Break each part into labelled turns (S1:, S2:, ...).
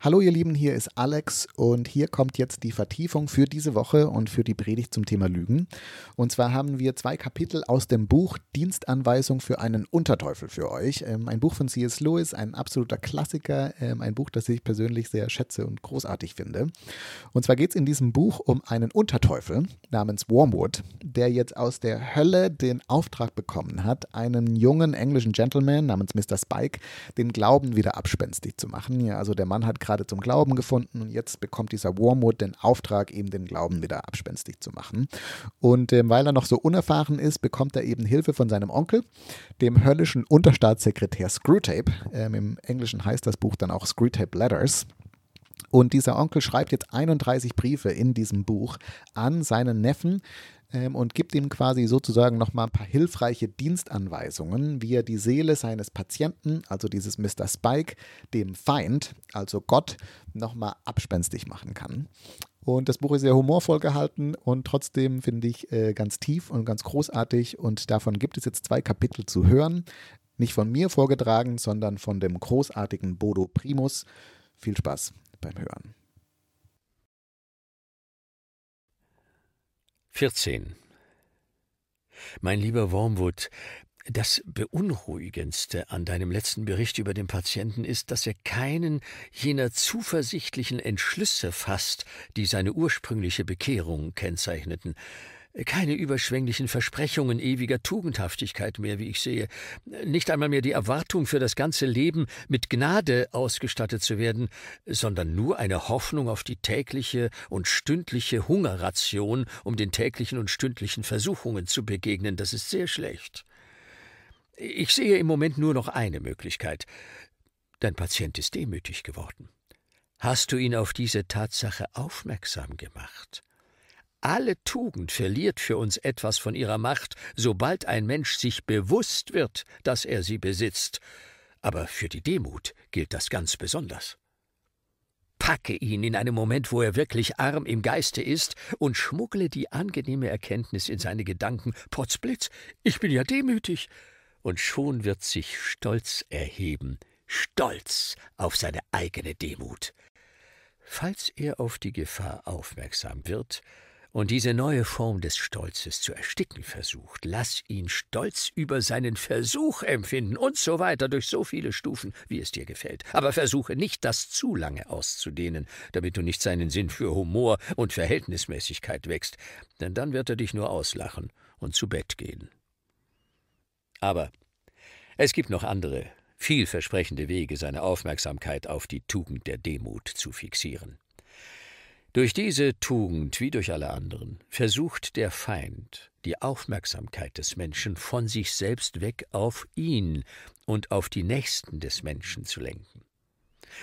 S1: Hallo ihr Lieben, hier ist Alex und hier kommt jetzt die Vertiefung für diese Woche und für die Predigt zum Thema Lügen. Und zwar haben wir zwei Kapitel aus dem Buch Dienstanweisung für einen Unterteufel für euch. Ähm, ein Buch von C.S. Lewis, ein absoluter Klassiker, ähm, ein Buch, das ich persönlich sehr schätze und großartig finde. Und zwar geht es in diesem Buch um einen Unterteufel namens Wormwood, der jetzt aus der Hölle den Auftrag bekommen hat, einen jungen englischen Gentleman namens Mr. Spike den Glauben wieder abspenstig zu machen. Ja, also der Mann hat gerade zum Glauben gefunden und jetzt bekommt dieser Wormwood den Auftrag, eben den Glauben wieder abspenstig zu machen. Und äh, weil er noch so unerfahren ist, bekommt er eben Hilfe von seinem Onkel, dem höllischen Unterstaatssekretär Screwtape. Ähm, Im Englischen heißt das Buch dann auch Screwtape Letters. Und dieser Onkel schreibt jetzt 31 Briefe in diesem Buch an seinen Neffen, ähm, und gibt ihm quasi sozusagen nochmal ein paar hilfreiche Dienstanweisungen, wie er die Seele seines Patienten, also dieses Mr. Spike, dem Feind, also Gott, nochmal abspenstig machen kann. Und das Buch ist sehr humorvoll gehalten und trotzdem finde ich äh, ganz tief und ganz großartig. Und davon gibt es jetzt zwei Kapitel zu hören. Nicht von mir vorgetragen, sondern von dem großartigen Bodo Primus. Viel Spaß beim Hören.
S2: 14. Mein lieber Wormwood, das Beunruhigendste an deinem letzten Bericht über den Patienten ist, dass er keinen jener zuversichtlichen Entschlüsse fasst, die seine ursprüngliche Bekehrung kennzeichneten keine überschwänglichen Versprechungen ewiger Tugendhaftigkeit mehr, wie ich sehe, nicht einmal mehr die Erwartung für das ganze Leben mit Gnade ausgestattet zu werden, sondern nur eine Hoffnung auf die tägliche und stündliche Hungerration, um den täglichen und stündlichen Versuchungen zu begegnen, das ist sehr schlecht. Ich sehe im Moment nur noch eine Möglichkeit. Dein Patient ist demütig geworden. Hast du ihn auf diese Tatsache aufmerksam gemacht? Alle Tugend verliert für uns etwas von ihrer Macht, sobald ein Mensch sich bewusst wird, dass er sie besitzt. Aber für die Demut gilt das ganz besonders. Packe ihn in einem Moment, wo er wirklich arm im Geiste ist, und schmuggle die angenehme Erkenntnis in seine Gedanken. Potzblitz, ich bin ja demütig. Und schon wird sich Stolz erheben, Stolz auf seine eigene Demut. Falls er auf die Gefahr aufmerksam wird, und diese neue Form des Stolzes zu ersticken versucht, lass ihn Stolz über seinen Versuch empfinden und so weiter durch so viele Stufen, wie es dir gefällt. Aber versuche nicht, das zu lange auszudehnen, damit du nicht seinen Sinn für Humor und Verhältnismäßigkeit wächst, denn dann wird er dich nur auslachen und zu Bett gehen. Aber es gibt noch andere, vielversprechende Wege, seine Aufmerksamkeit auf die Tugend der Demut zu fixieren. Durch diese Tugend wie durch alle anderen versucht der Feind, die Aufmerksamkeit des Menschen von sich selbst weg auf ihn und auf die Nächsten des Menschen zu lenken.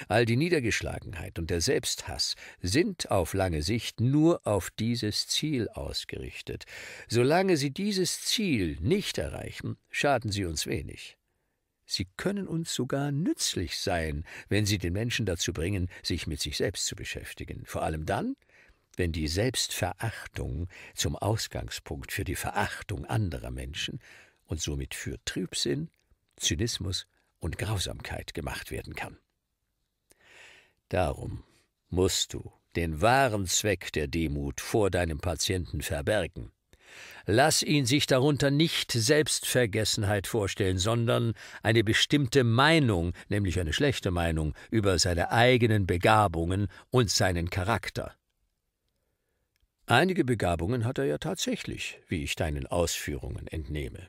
S2: All die Niedergeschlagenheit und der Selbsthass sind auf lange Sicht nur auf dieses Ziel ausgerichtet. Solange sie dieses Ziel nicht erreichen, schaden sie uns wenig. Sie können uns sogar nützlich sein, wenn sie den Menschen dazu bringen, sich mit sich selbst zu beschäftigen, vor allem dann, wenn die Selbstverachtung zum Ausgangspunkt für die Verachtung anderer Menschen und somit für Trübsinn, Zynismus und Grausamkeit gemacht werden kann. Darum musst du den wahren Zweck der Demut vor deinem Patienten verbergen Lass ihn sich darunter nicht Selbstvergessenheit vorstellen, sondern eine bestimmte Meinung, nämlich eine schlechte Meinung, über seine eigenen Begabungen und seinen Charakter. Einige Begabungen hat er ja tatsächlich, wie ich deinen Ausführungen entnehme.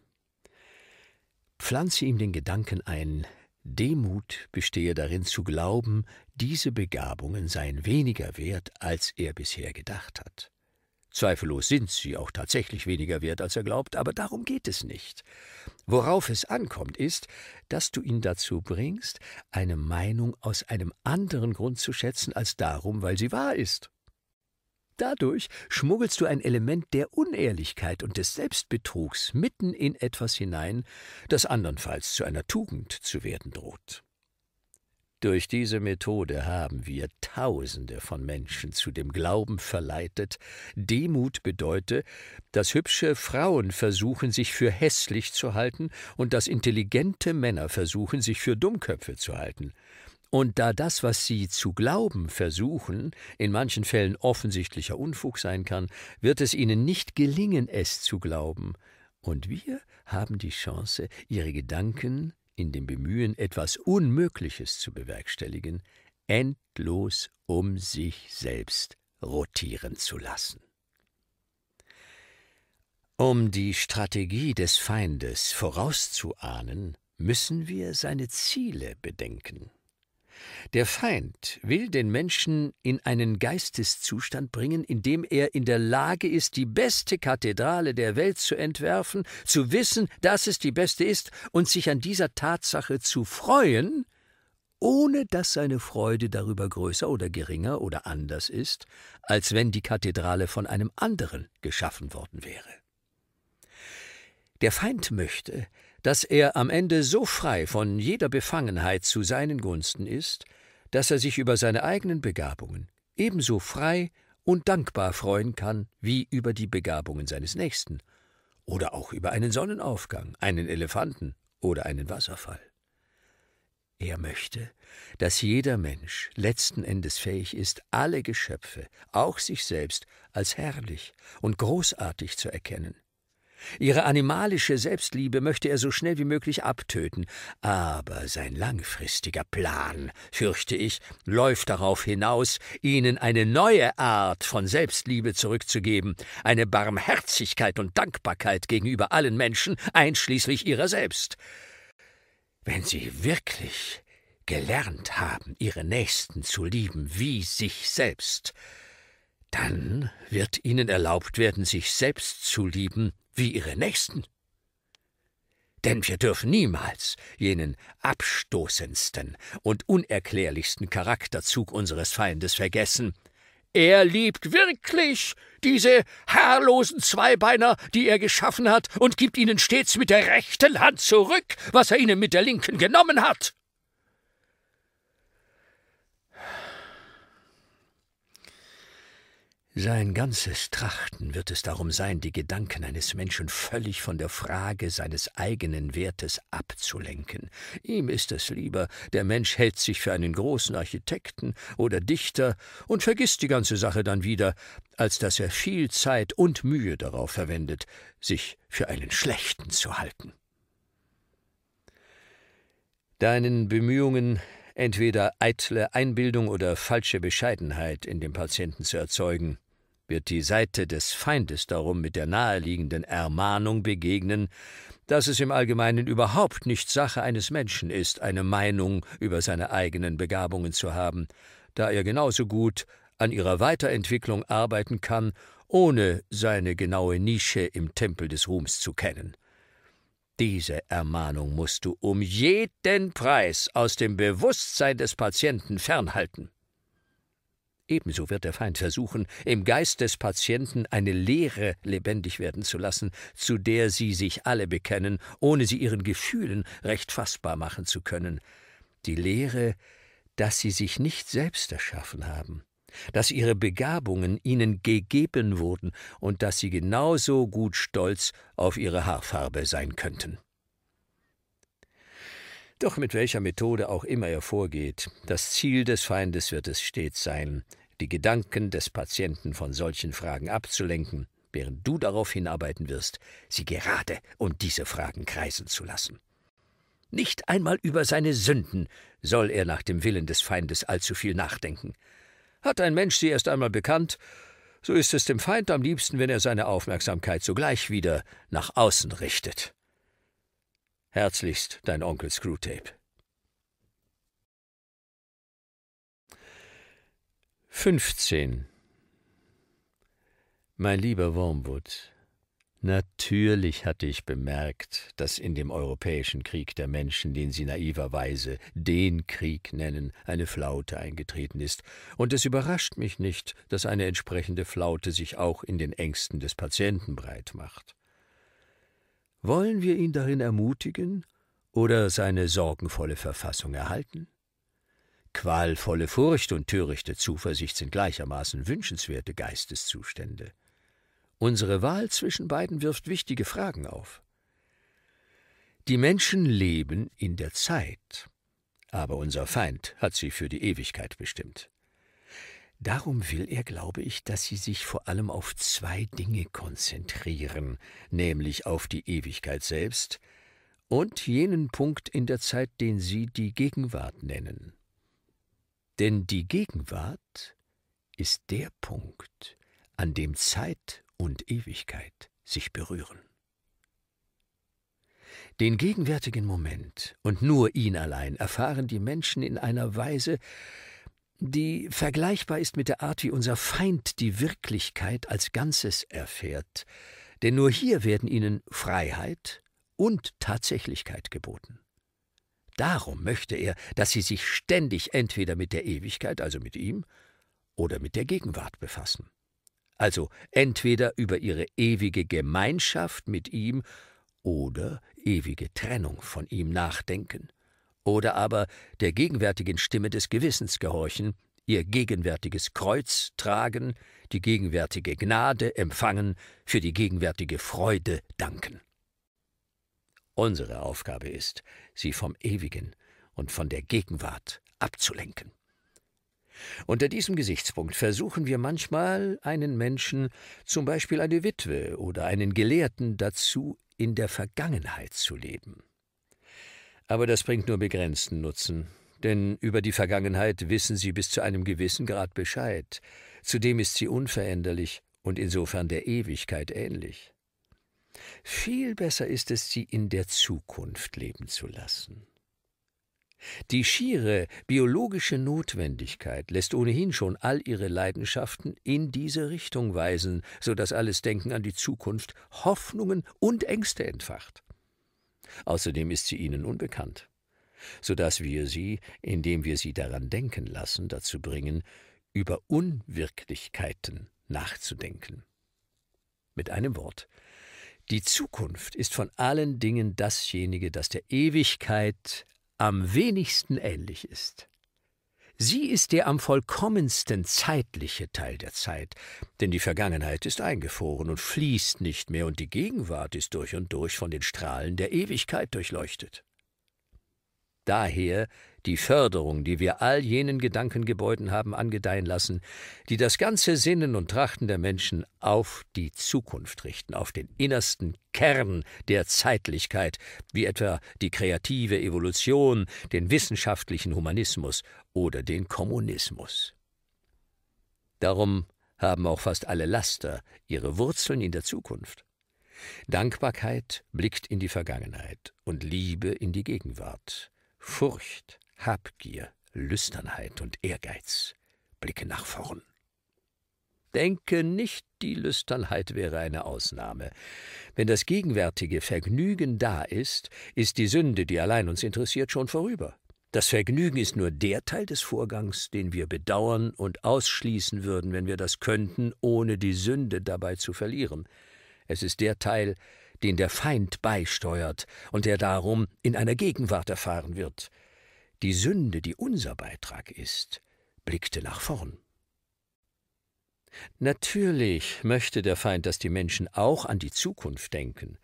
S2: Pflanze ihm den Gedanken ein, Demut bestehe darin zu glauben, diese Begabungen seien weniger wert, als er bisher gedacht hat. Zweifellos sind sie auch tatsächlich weniger wert, als er glaubt, aber darum geht es nicht. Worauf es ankommt, ist, dass du ihn dazu bringst, eine Meinung aus einem anderen Grund zu schätzen als darum, weil sie wahr ist. Dadurch schmuggelst du ein Element der Unehrlichkeit und des Selbstbetrugs mitten in etwas hinein, das andernfalls zu einer Tugend zu werden droht. Durch diese Methode haben wir Tausende von Menschen zu dem Glauben verleitet, Demut bedeute, dass hübsche Frauen versuchen, sich für hässlich zu halten und dass intelligente Männer versuchen, sich für Dummköpfe zu halten. Und da das, was sie zu glauben versuchen, in manchen Fällen offensichtlicher Unfug sein kann, wird es ihnen nicht gelingen, es zu glauben. Und wir haben die Chance, ihre Gedanken in dem Bemühen, etwas Unmögliches zu bewerkstelligen, endlos um sich selbst rotieren zu lassen. Um die Strategie des Feindes vorauszuahnen, müssen wir seine Ziele bedenken. Der Feind will den Menschen in einen Geisteszustand bringen, in dem er in der Lage ist, die beste Kathedrale der Welt zu entwerfen, zu wissen, dass es die beste ist und sich an dieser Tatsache zu freuen, ohne dass seine Freude darüber größer oder geringer oder anders ist, als wenn die Kathedrale von einem anderen geschaffen worden wäre. Der Feind möchte, dass er am Ende so frei von jeder Befangenheit zu seinen Gunsten ist, dass er sich über seine eigenen Begabungen ebenso frei und dankbar freuen kann wie über die Begabungen seines Nächsten oder auch über einen Sonnenaufgang, einen Elefanten oder einen Wasserfall. Er möchte, dass jeder Mensch letzten Endes fähig ist, alle Geschöpfe, auch sich selbst, als herrlich und großartig zu erkennen, Ihre animalische Selbstliebe möchte er so schnell wie möglich abtöten, aber sein langfristiger Plan, fürchte ich, läuft darauf hinaus, ihnen eine neue Art von Selbstliebe zurückzugeben, eine Barmherzigkeit und Dankbarkeit gegenüber allen Menschen, einschließlich ihrer selbst. Wenn sie wirklich gelernt haben, ihre Nächsten zu lieben wie sich selbst, dann wird ihnen erlaubt werden, sich selbst zu lieben wie ihre Nächsten. Denn wir dürfen niemals jenen abstoßendsten und unerklärlichsten Charakterzug unseres Feindes vergessen. Er liebt wirklich diese herrlosen Zweibeiner, die er geschaffen hat, und gibt ihnen stets mit der rechten Hand zurück, was er ihnen mit der linken genommen hat. Sein ganzes Trachten wird es darum sein, die Gedanken eines Menschen völlig von der Frage seines eigenen Wertes abzulenken. Ihm ist es lieber, der Mensch hält sich für einen großen Architekten oder Dichter und vergisst die ganze Sache dann wieder, als dass er viel Zeit und Mühe darauf verwendet, sich für einen Schlechten zu halten. Deinen Bemühungen, entweder eitle Einbildung oder falsche Bescheidenheit in dem Patienten zu erzeugen, wird die Seite des Feindes darum mit der naheliegenden Ermahnung begegnen, dass es im Allgemeinen überhaupt nicht Sache eines Menschen ist, eine Meinung über seine eigenen Begabungen zu haben, da er genauso gut an ihrer Weiterentwicklung arbeiten kann, ohne seine genaue Nische im Tempel des Ruhms zu kennen. Diese Ermahnung musst du um jeden Preis aus dem Bewusstsein des Patienten fernhalten. Ebenso wird der Feind versuchen, im Geist des Patienten eine Lehre lebendig werden zu lassen, zu der sie sich alle bekennen, ohne sie ihren Gefühlen recht fassbar machen zu können. Die Lehre, dass sie sich nicht selbst erschaffen haben, dass ihre Begabungen ihnen gegeben wurden und dass sie genauso gut stolz auf ihre Haarfarbe sein könnten. Doch mit welcher Methode auch immer er vorgeht, das Ziel des Feindes wird es stets sein, die Gedanken des Patienten von solchen Fragen abzulenken, während du darauf hinarbeiten wirst, sie gerade um diese Fragen kreisen zu lassen. Nicht einmal über seine Sünden soll er nach dem Willen des Feindes allzu viel nachdenken. Hat ein Mensch sie erst einmal bekannt, so ist es dem Feind am liebsten, wenn er seine Aufmerksamkeit sogleich wieder nach außen richtet. Herzlichst dein Onkel Screwtape. 15. Mein lieber Wormwood, natürlich hatte ich bemerkt, dass in dem europäischen Krieg der Menschen, den Sie naiverweise den Krieg nennen, eine Flaute eingetreten ist, und es überrascht mich nicht, dass eine entsprechende Flaute sich auch in den Ängsten des Patienten breit macht. Wollen wir ihn darin ermutigen oder seine sorgenvolle Verfassung erhalten? Qualvolle Furcht und törichte Zuversicht sind gleichermaßen wünschenswerte Geisteszustände. Unsere Wahl zwischen beiden wirft wichtige Fragen auf. Die Menschen leben in der Zeit, aber unser Feind hat sie für die Ewigkeit bestimmt. Darum will er, glaube ich, dass sie sich vor allem auf zwei Dinge konzentrieren, nämlich auf die Ewigkeit selbst und jenen Punkt in der Zeit, den sie die Gegenwart nennen. Denn die Gegenwart ist der Punkt, an dem Zeit und Ewigkeit sich berühren. Den gegenwärtigen Moment und nur ihn allein erfahren die Menschen in einer Weise, die vergleichbar ist mit der Art, wie unser Feind die Wirklichkeit als Ganzes erfährt, denn nur hier werden ihnen Freiheit und Tatsächlichkeit geboten. Darum möchte er, dass sie sich ständig entweder mit der Ewigkeit, also mit ihm, oder mit der Gegenwart befassen. Also entweder über ihre ewige Gemeinschaft mit ihm oder ewige Trennung von ihm nachdenken oder aber der gegenwärtigen Stimme des Gewissens gehorchen, ihr gegenwärtiges Kreuz tragen, die gegenwärtige Gnade empfangen, für die gegenwärtige Freude danken. Unsere Aufgabe ist, sie vom Ewigen und von der Gegenwart abzulenken. Unter diesem Gesichtspunkt versuchen wir manchmal einen Menschen, zum Beispiel eine Witwe oder einen Gelehrten, dazu, in der Vergangenheit zu leben. Aber das bringt nur begrenzten Nutzen, denn über die Vergangenheit wissen sie bis zu einem gewissen Grad Bescheid. Zudem ist sie unveränderlich und insofern der Ewigkeit ähnlich. Viel besser ist es, sie in der Zukunft leben zu lassen. Die schiere biologische Notwendigkeit lässt ohnehin schon all ihre Leidenschaften in diese Richtung weisen, so dass alles Denken an die Zukunft Hoffnungen und Ängste entfacht. Außerdem ist sie ihnen unbekannt, so dass wir sie, indem wir sie daran denken lassen, dazu bringen, über Unwirklichkeiten nachzudenken. Mit einem Wort, die Zukunft ist von allen Dingen dasjenige, das der Ewigkeit am wenigsten ähnlich ist. Sie ist der am vollkommensten zeitliche Teil der Zeit, denn die Vergangenheit ist eingefroren und fließt nicht mehr, und die Gegenwart ist durch und durch von den Strahlen der Ewigkeit durchleuchtet. Daher die Förderung, die wir all jenen Gedankengebäuden haben angedeihen lassen, die das ganze Sinnen und Trachten der Menschen auf die Zukunft richten, auf den innersten Kern der Zeitlichkeit, wie etwa die kreative Evolution, den wissenschaftlichen Humanismus oder den Kommunismus. Darum haben auch fast alle Laster ihre Wurzeln in der Zukunft. Dankbarkeit blickt in die Vergangenheit und Liebe in die Gegenwart. Furcht, Habgier, Lüsternheit und Ehrgeiz blicken nach vorn. Denke nicht, die Lüsternheit wäre eine Ausnahme. Wenn das gegenwärtige Vergnügen da ist, ist die Sünde, die allein uns interessiert, schon vorüber. Das Vergnügen ist nur der Teil des Vorgangs, den wir bedauern und ausschließen würden, wenn wir das könnten, ohne die Sünde dabei zu verlieren. Es ist der Teil, den der Feind beisteuert und der darum in einer Gegenwart erfahren wird. Die Sünde, die unser Beitrag ist, blickte nach vorn. Natürlich möchte der Feind, dass die Menschen auch an die Zukunft denken,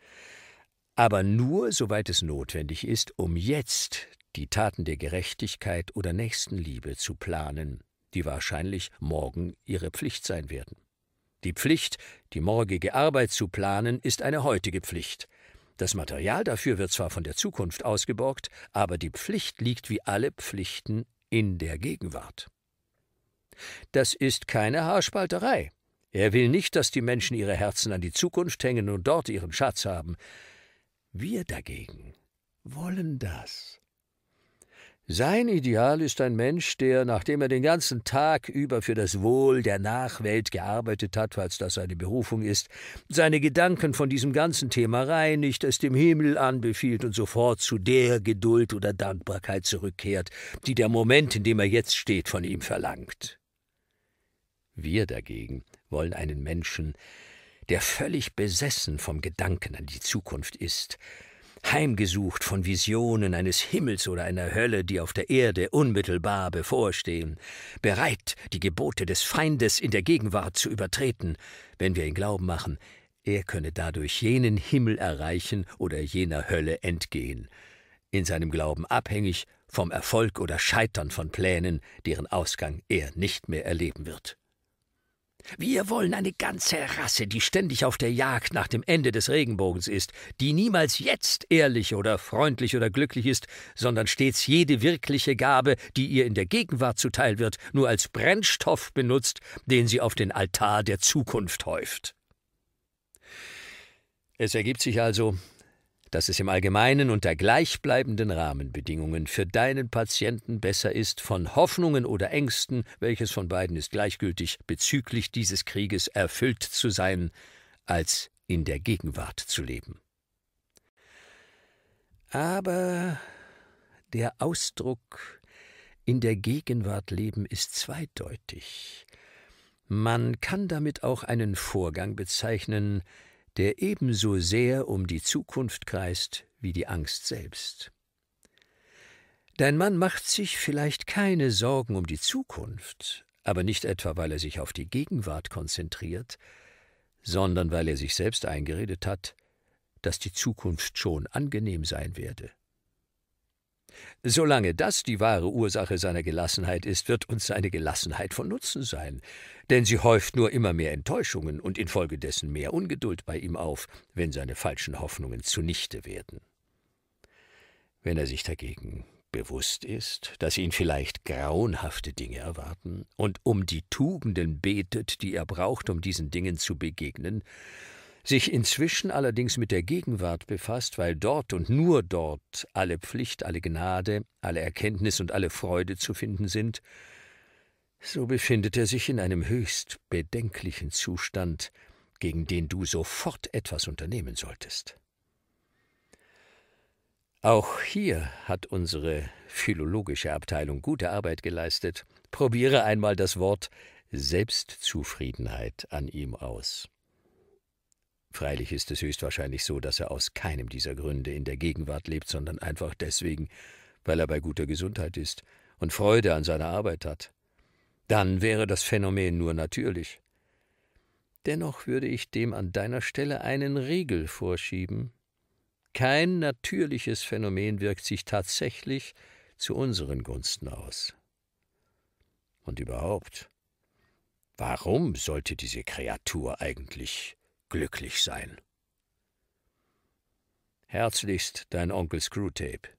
S2: aber nur soweit es notwendig ist, um jetzt die Taten der Gerechtigkeit oder Nächstenliebe zu planen, die wahrscheinlich morgen ihre Pflicht sein werden. Die Pflicht, die morgige Arbeit zu planen, ist eine heutige Pflicht. Das Material dafür wird zwar von der Zukunft ausgeborgt, aber die Pflicht liegt wie alle Pflichten in der Gegenwart. Das ist keine Haarspalterei. Er will nicht, dass die Menschen ihre Herzen an die Zukunft hängen und dort ihren Schatz haben. Wir dagegen wollen das. Sein Ideal ist ein Mensch, der, nachdem er den ganzen Tag über für das Wohl der Nachwelt gearbeitet hat, falls das seine Berufung ist, seine Gedanken von diesem ganzen Thema reinigt, es dem Himmel anbefiehlt und sofort zu der Geduld oder Dankbarkeit zurückkehrt, die der Moment, in dem er jetzt steht, von ihm verlangt. Wir dagegen wollen einen Menschen, der völlig besessen vom Gedanken an die Zukunft ist, heimgesucht von Visionen eines Himmels oder einer Hölle, die auf der Erde unmittelbar bevorstehen, bereit, die Gebote des Feindes in der Gegenwart zu übertreten, wenn wir ihn glauben machen, er könne dadurch jenen Himmel erreichen oder jener Hölle entgehen, in seinem Glauben abhängig vom Erfolg oder Scheitern von Plänen, deren Ausgang er nicht mehr erleben wird. Wir wollen eine ganze Rasse, die ständig auf der Jagd nach dem Ende des Regenbogens ist, die niemals jetzt ehrlich oder freundlich oder glücklich ist, sondern stets jede wirkliche Gabe, die ihr in der Gegenwart zuteil wird, nur als Brennstoff benutzt, den sie auf den Altar der Zukunft häuft. Es ergibt sich also, dass es im Allgemeinen unter gleichbleibenden Rahmenbedingungen für deinen Patienten besser ist, von Hoffnungen oder Ängsten, welches von beiden ist gleichgültig, bezüglich dieses Krieges erfüllt zu sein, als in der Gegenwart zu leben. Aber der Ausdruck in der Gegenwart leben ist zweideutig. Man kann damit auch einen Vorgang bezeichnen, der ebenso sehr um die Zukunft kreist wie die Angst selbst. Dein Mann macht sich vielleicht keine Sorgen um die Zukunft, aber nicht etwa, weil er sich auf die Gegenwart konzentriert, sondern weil er sich selbst eingeredet hat, dass die Zukunft schon angenehm sein werde. Solange das die wahre Ursache seiner Gelassenheit ist, wird uns seine Gelassenheit von Nutzen sein, denn sie häuft nur immer mehr Enttäuschungen und infolgedessen mehr Ungeduld bei ihm auf, wenn seine falschen Hoffnungen zunichte werden. Wenn er sich dagegen bewusst ist, dass ihn vielleicht grauenhafte Dinge erwarten und um die Tugenden betet, die er braucht, um diesen Dingen zu begegnen, sich inzwischen allerdings mit der Gegenwart befasst, weil dort und nur dort alle Pflicht, alle Gnade, alle Erkenntnis und alle Freude zu finden sind, so befindet er sich in einem höchst bedenklichen Zustand, gegen den du sofort etwas unternehmen solltest. Auch hier hat unsere philologische Abteilung gute Arbeit geleistet. Probiere einmal das Wort Selbstzufriedenheit an ihm aus. Freilich ist es höchstwahrscheinlich so, dass er aus keinem dieser Gründe in der Gegenwart lebt, sondern einfach deswegen, weil er bei guter Gesundheit ist und Freude an seiner Arbeit hat. Dann wäre das Phänomen nur natürlich. Dennoch würde ich dem an deiner Stelle einen Riegel vorschieben. Kein natürliches Phänomen wirkt sich tatsächlich zu unseren Gunsten aus. Und überhaupt, warum sollte diese Kreatur eigentlich glücklich sein. Herzlichst dein Onkel Screwtape.